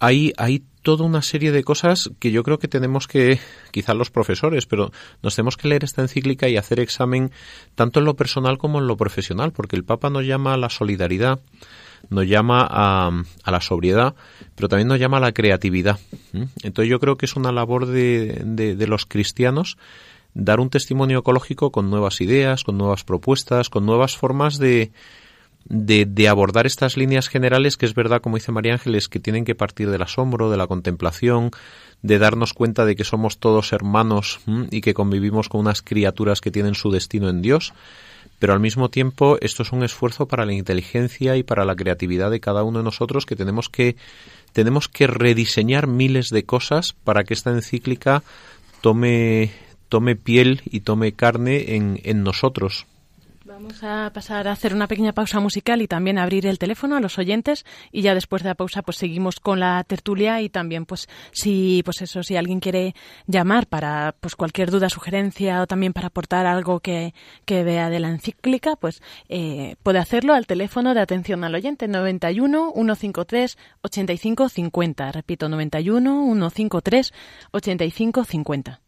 hay, hay toda una serie de cosas que yo creo que tenemos que, quizás los profesores, pero nos tenemos que leer esta encíclica y hacer examen tanto en lo personal como en lo profesional, porque el Papa nos llama a la solidaridad, nos llama a, a la sobriedad, pero también nos llama a la creatividad. Entonces yo creo que es una labor de, de, de los cristianos dar un testimonio ecológico con nuevas ideas, con nuevas propuestas, con nuevas formas de, de, abordar estas líneas generales que es verdad, como dice María Ángeles, que tienen que partir del asombro, de la contemplación, de darnos cuenta de que somos todos hermanos y que convivimos con unas criaturas que tienen su destino en Dios, pero al mismo tiempo esto es un esfuerzo para la inteligencia y para la creatividad de cada uno de nosotros que tenemos que tenemos que rediseñar miles de cosas para que esta encíclica tome tome piel y tome carne en, en nosotros. Vamos. A pasar a hacer una pequeña pausa musical y también abrir el teléfono a los oyentes. Y ya después de la pausa pues seguimos con la tertulia y también pues si pues eso si alguien quiere llamar para pues cualquier duda sugerencia o también para aportar algo que, que vea de la encíclica pues eh, puede hacerlo al teléfono de atención al oyente 91 153 85 50 repito 91 153 85 50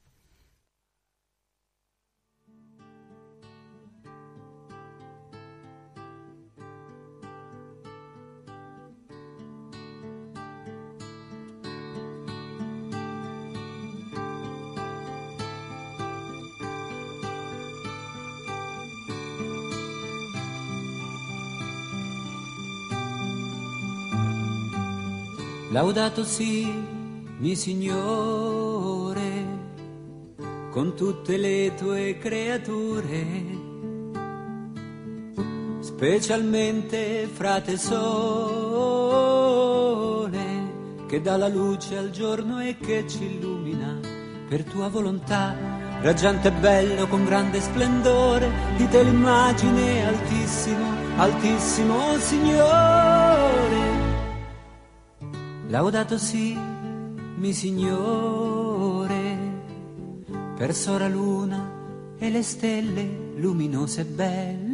Laudato si, mi Signore, con tutte le tue creature, specialmente frate sole, che dà la luce al giorno e che ci illumina per tua volontà. Raggiante e bello con grande splendore, di te l'immagine altissimo, altissimo Signore Laudato si, mi Signore, per sora luna e le stelle luminose e belle.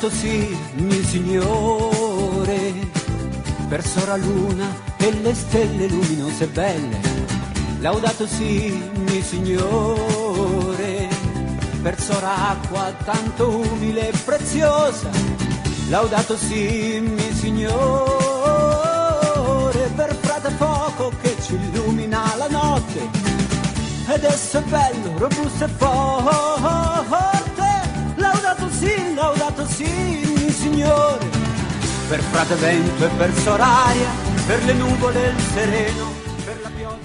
Laudato si, mio Signore, per sora luna e le stelle luminose e belle. Laudato si, mio Signore, per sora acqua tanto umile e preziosa. Laudato si, mio Signore, per frate fuoco che ci illumina la notte. Ed esso è bello, robusto e forte. Laudato sì, signore, per frate vento e per soraria, per le nuvole il sereno.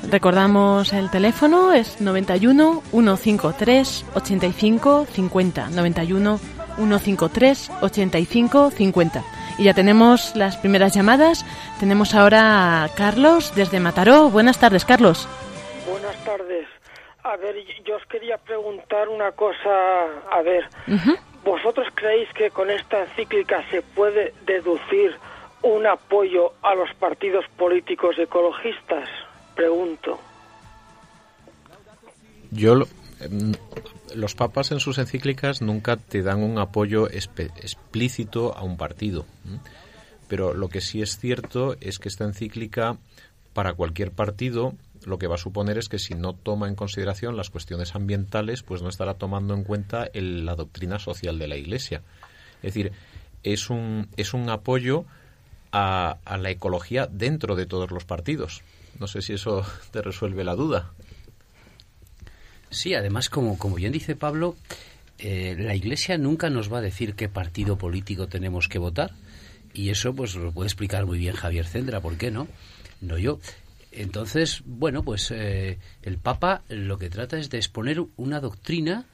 Recordamos el teléfono, es 91 153 85 50. 91 153 85 50. Y ya tenemos las primeras llamadas. Tenemos ahora a Carlos desde Mataró. Buenas tardes, Carlos. Buenas tardes. A ver, yo os quería preguntar una cosa. A ver, ¿vosotros creéis que con esta encíclica se puede deducir un apoyo a los partidos políticos ecologistas? Pregunto. Yo, lo- em, los papas en sus encíclicas nunca te dan un apoyo explícito a un partido. Pero lo que sí es cierto es que esta encíclica, para cualquier partido, lo que va a suponer es que si no toma en consideración las cuestiones ambientales, pues no estará tomando en cuenta el- la doctrina social de la Iglesia. Es decir, es un, es un apoyo a, a la ecología dentro de todos los partidos. No sé si eso te resuelve la duda. Sí, además, como, como bien dice Pablo, eh, la Iglesia nunca nos va a decir qué partido político tenemos que votar. Y eso pues lo puede explicar muy bien Javier Cendra, ¿por qué no? No yo. Entonces, bueno, pues eh, el Papa lo que trata es de exponer una doctrina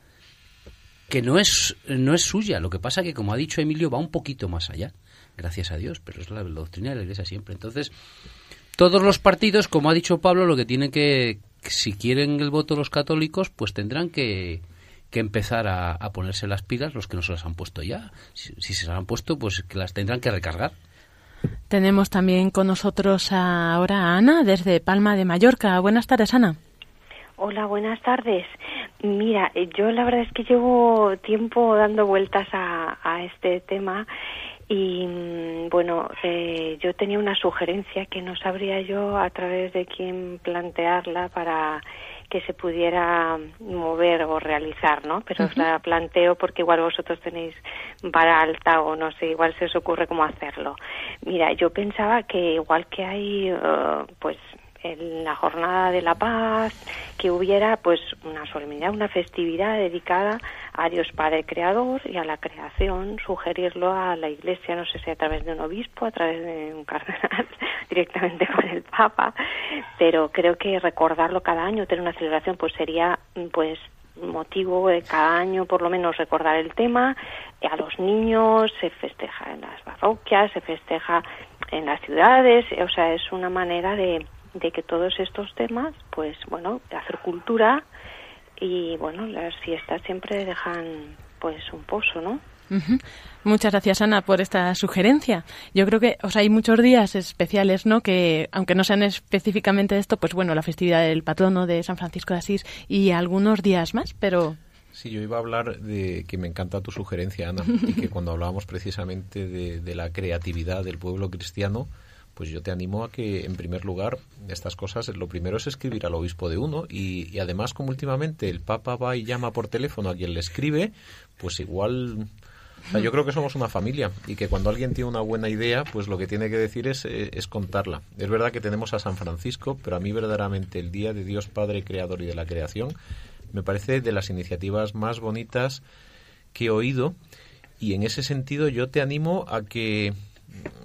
que no es, no es suya. Lo que pasa que, como ha dicho Emilio, va un poquito más allá, gracias a Dios, pero es la, doctrina de la Iglesia siempre. Entonces, todos los partidos, como ha dicho Pablo, lo que tienen que, si quieren el voto los católicos, pues tendrán que, que empezar a, a ponerse las pilas los que no se las han puesto ya. Si, si se las han puesto, pues que las tendrán que recargar. Tenemos también con nosotros ahora a Ana desde Palma de Mallorca. Buenas tardes, Ana. Hola, buenas tardes. Mira, eh, yo la verdad es que llevo tiempo dando vueltas a, a este tema y mm, bueno, eh, yo tenía una sugerencia que no sabría yo a través de quién plantearla para que se pudiera mover o realizar, ¿no? Pero os la planteo porque igual vosotros tenéis vara alta o no sé, igual se os ocurre cómo hacerlo. Mira, yo pensaba que igual que hay, eh, pues, en la jornada de la paz, que hubiera pues una solemnidad, una festividad dedicada a Dios Padre Creador y a la creación, sugerirlo a la Iglesia, no sé si a través de un obispo, a través de un cardenal, directamente con el Papa, pero creo que recordarlo cada año, tener una celebración, pues sería pues motivo de cada año por lo menos recordar el tema a los niños se festeja en las parroquias se festeja en las ciudades o sea es una manera de, de que todos estos temas pues bueno de hacer cultura y bueno las fiestas siempre dejan pues un pozo no. Muchas gracias, Ana, por esta sugerencia. Yo creo que o sea, hay muchos días especiales, ¿no? Que, aunque no sean específicamente esto, pues bueno, la festividad del patrono de San Francisco de Asís y algunos días más, pero Sí, yo iba a hablar de que me encanta tu sugerencia, Ana, y que cuando hablábamos precisamente de, de la creatividad del pueblo cristiano, pues yo te animo a que, en primer lugar, estas cosas, lo primero es escribir al obispo de uno, y, además, como últimamente el Papa va y llama por teléfono a quien le escribe, pues igual yo creo que somos una familia y que cuando alguien tiene una buena idea, pues lo que tiene que decir es, eh, es contarla. Es verdad que tenemos a San Francisco, pero a mí verdaderamente el Día de Dios Padre Creador y de la Creación me parece de las iniciativas más bonitas que he oído y en ese sentido yo te animo a que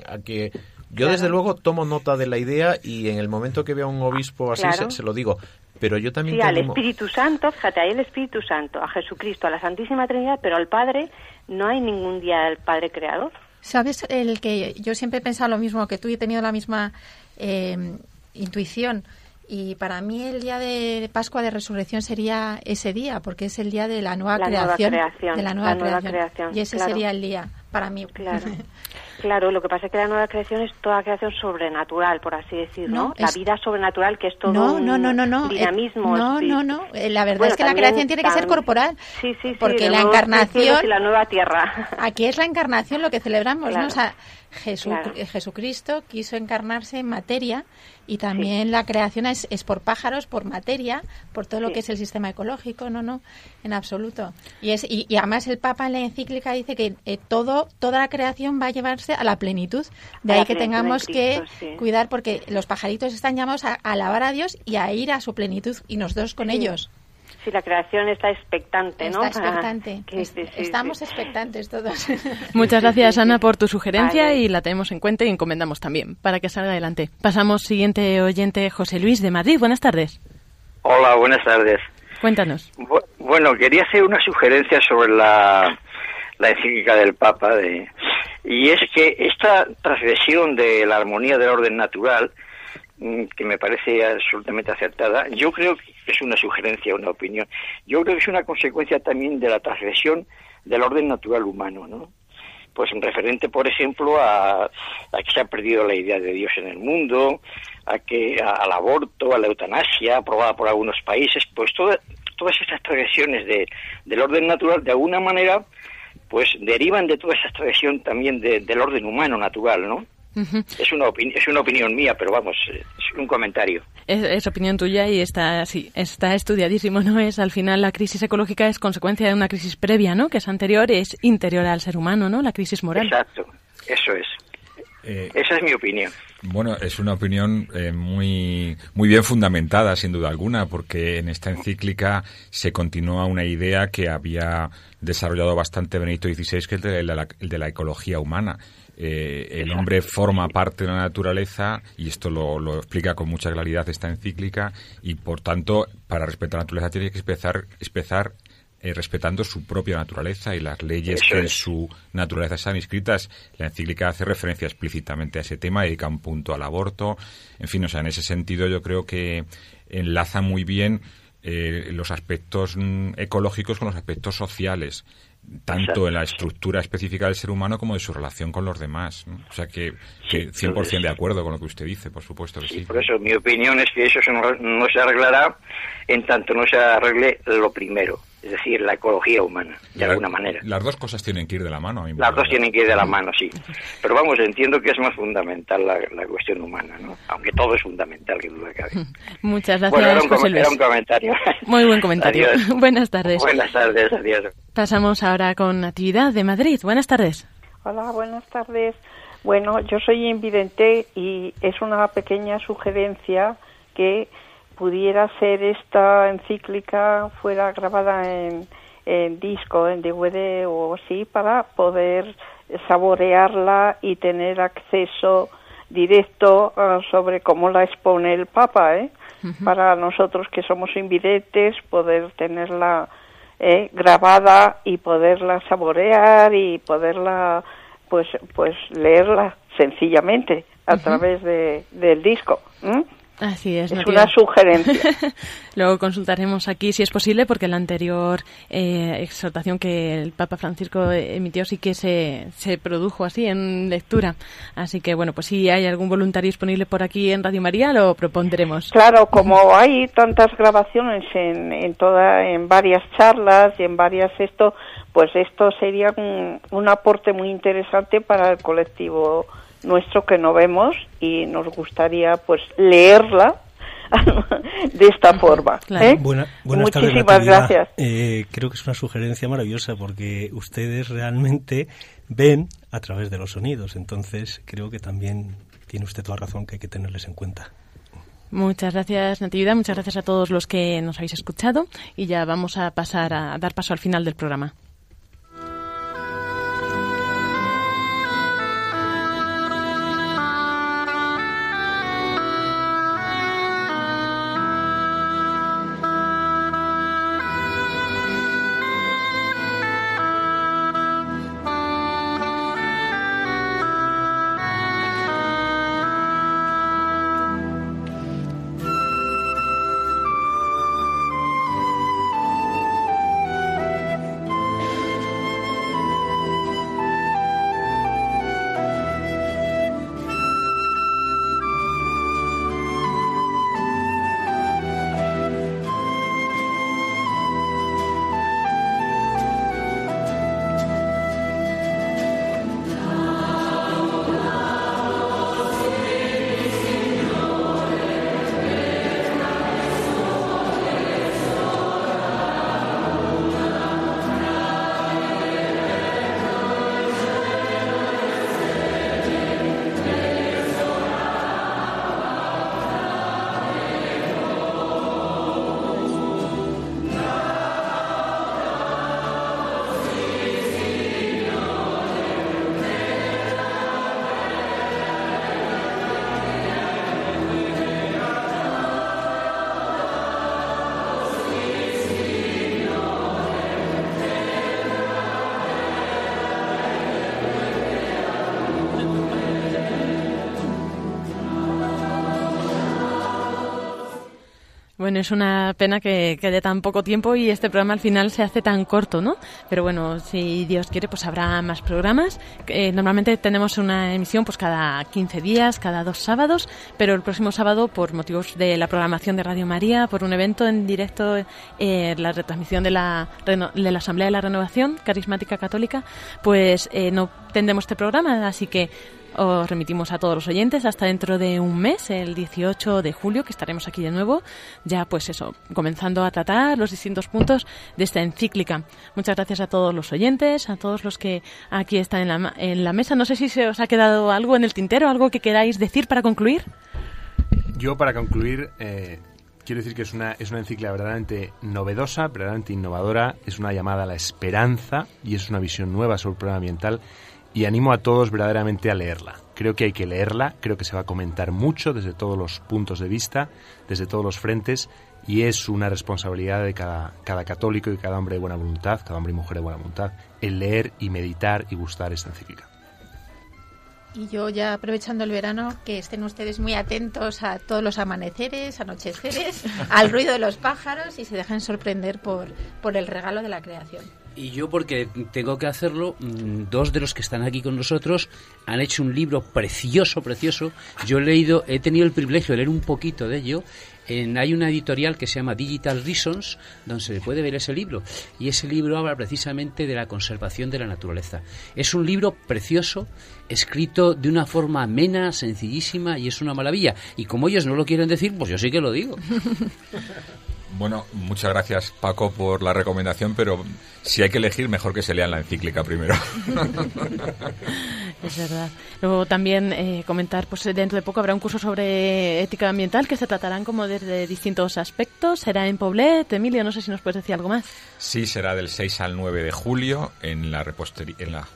a que yo desde luego tomo nota de la idea y en el momento que vea a un obispo así se, lo digo pero yo también sí, al Espíritu Santo, fíjate, hay el Espíritu Santo, a Jesucristo, a la Santísima Trinidad, pero al Padre no hay ningún día del Padre Creador. ¿Sabes? El que yo siempre he pensado lo mismo que tú y he tenido la misma eh, intuición. Y para mí el día de Pascua de Resurrección sería ese día, porque es el día de la nueva, creación, de la nueva, creación. Y ese sería el día para mí. Claro. Claro, lo que pasa es que la nueva creación es toda creación sobrenatural, por así decirlo. ¿no? La vida sobrenatural, que es todo no, no, no, no, no. Eh, dinamismo. no, no, no. Eh, la verdad es que la creación tiene que ser corporal. Sí, sí, sí. Porque la encarnación. Y la nueva tierra. Aquí es la encarnación lo que celebramos, ¿no? O sea, Jesucristo quiso encarnarse en materia y también la creación es, es, por pájaros, por materia, por todo lo que es el sistema ecológico, no, no, en absoluto. Y, es, y, además el Papa en la encíclica dice que eh, todo, toda la creación va a llevarse a la plenitud. De ahí que tengamos que cuidar porque los pajaritos están llamados a, alabar a Dios y a ir a su plenitud y nosotros con ellos. Sí, la creación está expectante, ¿no? Está expectante. Estamos expectantes todos. Muchas gracias, Ana, por tu sugerencia y la tenemos en cuenta y encomendamos también para que salga adelante. Pasamos siguiente oyente, José Luis de Madrid. Buenas tardes. Hola, buenas tardes. Cuéntanos. bueno, quería hacer una sugerencia sobre la, la encíclica del Papa de, y es que esta transgresión de la armonía del orden natural que me parece absolutamente acertada. Yo creo que es una sugerencia, una opinión. Yo creo que es una consecuencia también de la transgresión del orden natural humano, ¿no? Pues un referente, por ejemplo, a, que se ha perdido la idea de Dios en el mundo, a que al aborto, a la eutanasia, aprobada por algunos países, pues todas estas transgresiones de, del orden natural, de alguna manera, pues derivan de toda esa transgresión también del orden humano natural, ¿no? Es, una es una opinión mía, pero vamos, es un comentario. Es, opinión tuya y está, sí, está estudiadísimo, ¿no? Es al final la crisis ecológica es consecuencia de una crisis previa, ¿no? Que es anterior, es interior al ser humano, ¿no? La crisis moral. Exacto, eso es. Eh, Esa es mi opinión. Bueno, es una opinión eh, muy, muy bien fundamentada, sin duda alguna, porque en esta encíclica se continúa una idea que había desarrollado bastante Benito XVI, que es el de la ecología humana eh, el hombre forma parte de la naturaleza y esto lo, explica con mucha claridad esta encíclica y por tanto para respetar la naturaleza tiene que empezar, empezar eh, respetando su propia naturaleza y las leyes que en su naturaleza están inscritas. La encíclica hace referencia explícitamente a ese tema, dedica un punto al aborto. En fin, o sea, en ese sentido yo creo que enlaza muy bien eh, los aspectos mm, ecológicos con los aspectos sociales tanto en la estructura específica del ser humano como de su relación con los demás. O sea que, que 100% de acuerdo con lo que usted dice, por supuesto que sí. Por eso mi opinión es que eso no, se arreglará en tanto no se arregle lo primero, es decir, la ecología humana, de alguna manera. Las dos cosas tienen que ir de la mano. A las dos tienen que ir de la mano, sí. Pero vamos, entiendo que es más fundamental la, cuestión humana, ¿no? Aunque todo es fundamental, que duda cabe. Muchas gracias, bueno, era un, comentario. Muy buen comentario. Buenas tardes. Buenas tardes, adiós. Pasamos ahora con Natividad de Madrid. Buenas tardes. Hola, buenas tardes. Bueno, yo soy invidente y es una pequeña sugerencia que pudiera ser esta encíclica fuera grabada en, disco, en DVD o así, para poder saborearla y tener acceso directo ah, sobre cómo la expone el Papa, ¿eh? Para nosotros que somos invidentes, poder tenerla eh, grabada y poderla saborear y poderla pues pues leerla sencillamente a través de, del disco. Así es. Es una sugerencia. Luego consultaremos aquí si es posible, porque la anterior eh, exhortación que el Papa Francisco emitió sí que se, se produjo así en lectura. Así que, bueno, pues si hay algún voluntario disponible por aquí en Radio María, lo propondremos. Claro, como hay tantas grabaciones en, en, toda, en varias charlas y en varias esto, pues esto sería un, un aporte muy interesante para el colectivo nuestro que no vemos y nos gustaría pues leerla de esta forma. ¿eh? buenas Muchísimas gracias. Eh, creo que es una sugerencia maravillosa porque ustedes realmente ven a través de los sonidos, entonces creo que también tiene usted toda razón que hay que tenerles en cuenta. Muchas gracias, Natividad. Muchas gracias a todos los que nos habéis escuchado. Y ya vamos a pasar a dar paso al final del programa. Bueno, es una pena que quede tan poco tiempo y este programa al final se hace tan corto, ¿no? Pero bueno, si Dios quiere, pues habrá más programas. Eh, normalmente tenemos una emisión pues cada 15 días, cada dos sábados, pero el próximo sábado, por motivos de la programación de Radio María, por un evento en directo, eh, la retransmisión de la, de la Asamblea de la Renovación Carismática Católica, pues eh, no tendremos este programa, así que os remitimos a todos los oyentes hasta dentro de un mes, el 18 de julio, que estaremos aquí de nuevo, ya pues eso, comenzando a tratar los distintos puntos de esta encíclica. Muchas gracias a todos los oyentes, a todos los que aquí están en la, en la mesa. No sé si se os ha quedado algo en el tintero, algo que queráis decir para concluir. Yo, para concluir, eh, quiero decir que es una, es una encíclica verdaderamente novedosa, verdaderamente innovadora, es una llamada a la esperanza y es una visión nueva sobre el problema ambiental y animo a todos verdaderamente a leerla. Creo que hay que leerla, creo que se va a comentar mucho desde todos los puntos de vista, desde todos los frentes, y es una responsabilidad de cada, cada católico y cada hombre de buena voluntad, cada hombre y mujer de buena voluntad, el leer y meditar y gustar esta encíclica. Y yo ya aprovechando el verano, que estén ustedes muy atentos a todos los amaneceres, anocheceres, al ruido de los pájaros y se dejen sorprender por, por el regalo de la creación. Y yo porque tengo que hacerlo, mm, dos de los que están aquí con nosotros han hecho un libro precioso, precioso. Yo he leído, he tenido el privilegio de leer un poquito de ello. En, hay una editorial que se llama Digital Reasons, donde se puede ver ese libro. Y ese libro habla precisamente de la conservación de la naturaleza. Es un libro precioso, escrito de una forma amena, sencillísima, y es una maravilla. Y como ellos no lo quieren decir, pues yo sí que lo digo. Bueno, muchas gracias Paco por la recomendación, pero si hay que elegir, mejor que se lean la encíclica primero. es verdad. Luego también eh, comentar, pues dentro de poco habrá un curso sobre ética ambiental que se tratarán como desde distintos aspectos. Será en Poblet. Emilio, no sé si nos puedes decir algo más. Sí, será del 6 al 9 de julio en la repostería, en la,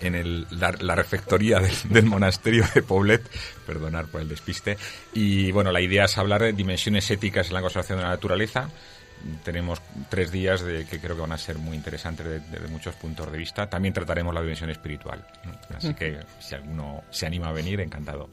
en el, la, refectoría del, monasterio de Poblet, perdonar por el despiste. Y bueno, la idea es hablar de dimensiones éticas en la conservación de la naturaleza. Tenemos tres días de, que creo que van a ser muy interesantes desde muchos puntos de vista. También trataremos la dimensión espiritual. Así que si alguno se anima a venir, encantado.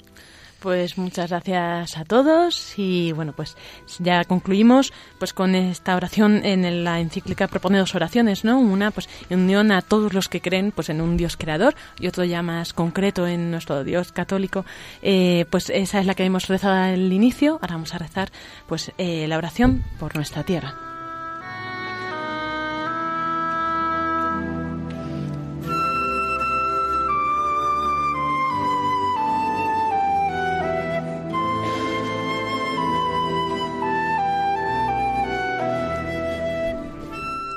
Pues muchas gracias a todos y bueno, pues ya concluimos pues con esta oración en la encíclica propone dos oraciones, ¿no? Una pues en unión a todos los que creen pues en un Dios creador y otro ya más concreto en nuestro Dios católico. Eh, pues esa es la que hemos rezado al inicio. Ahora vamos a rezar pues eh, la oración por nuestra tierra.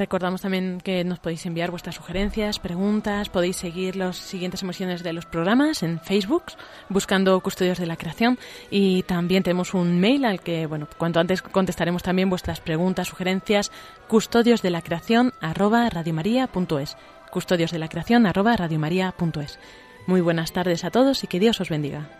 Recordamos también que nos podéis enviar vuestras sugerencias, preguntas, podéis seguir las siguientes emociones de los programas en Facebook, buscando Custodios de la Creación, y también tenemos un mail al que, bueno, cuanto antes contestaremos también vuestras preguntas, sugerencias, custodios de la creación arroba radiomaria.es, custodios de la creación arroba radiomaria.es. Muy buenas tardes a todos y que Dios os bendiga.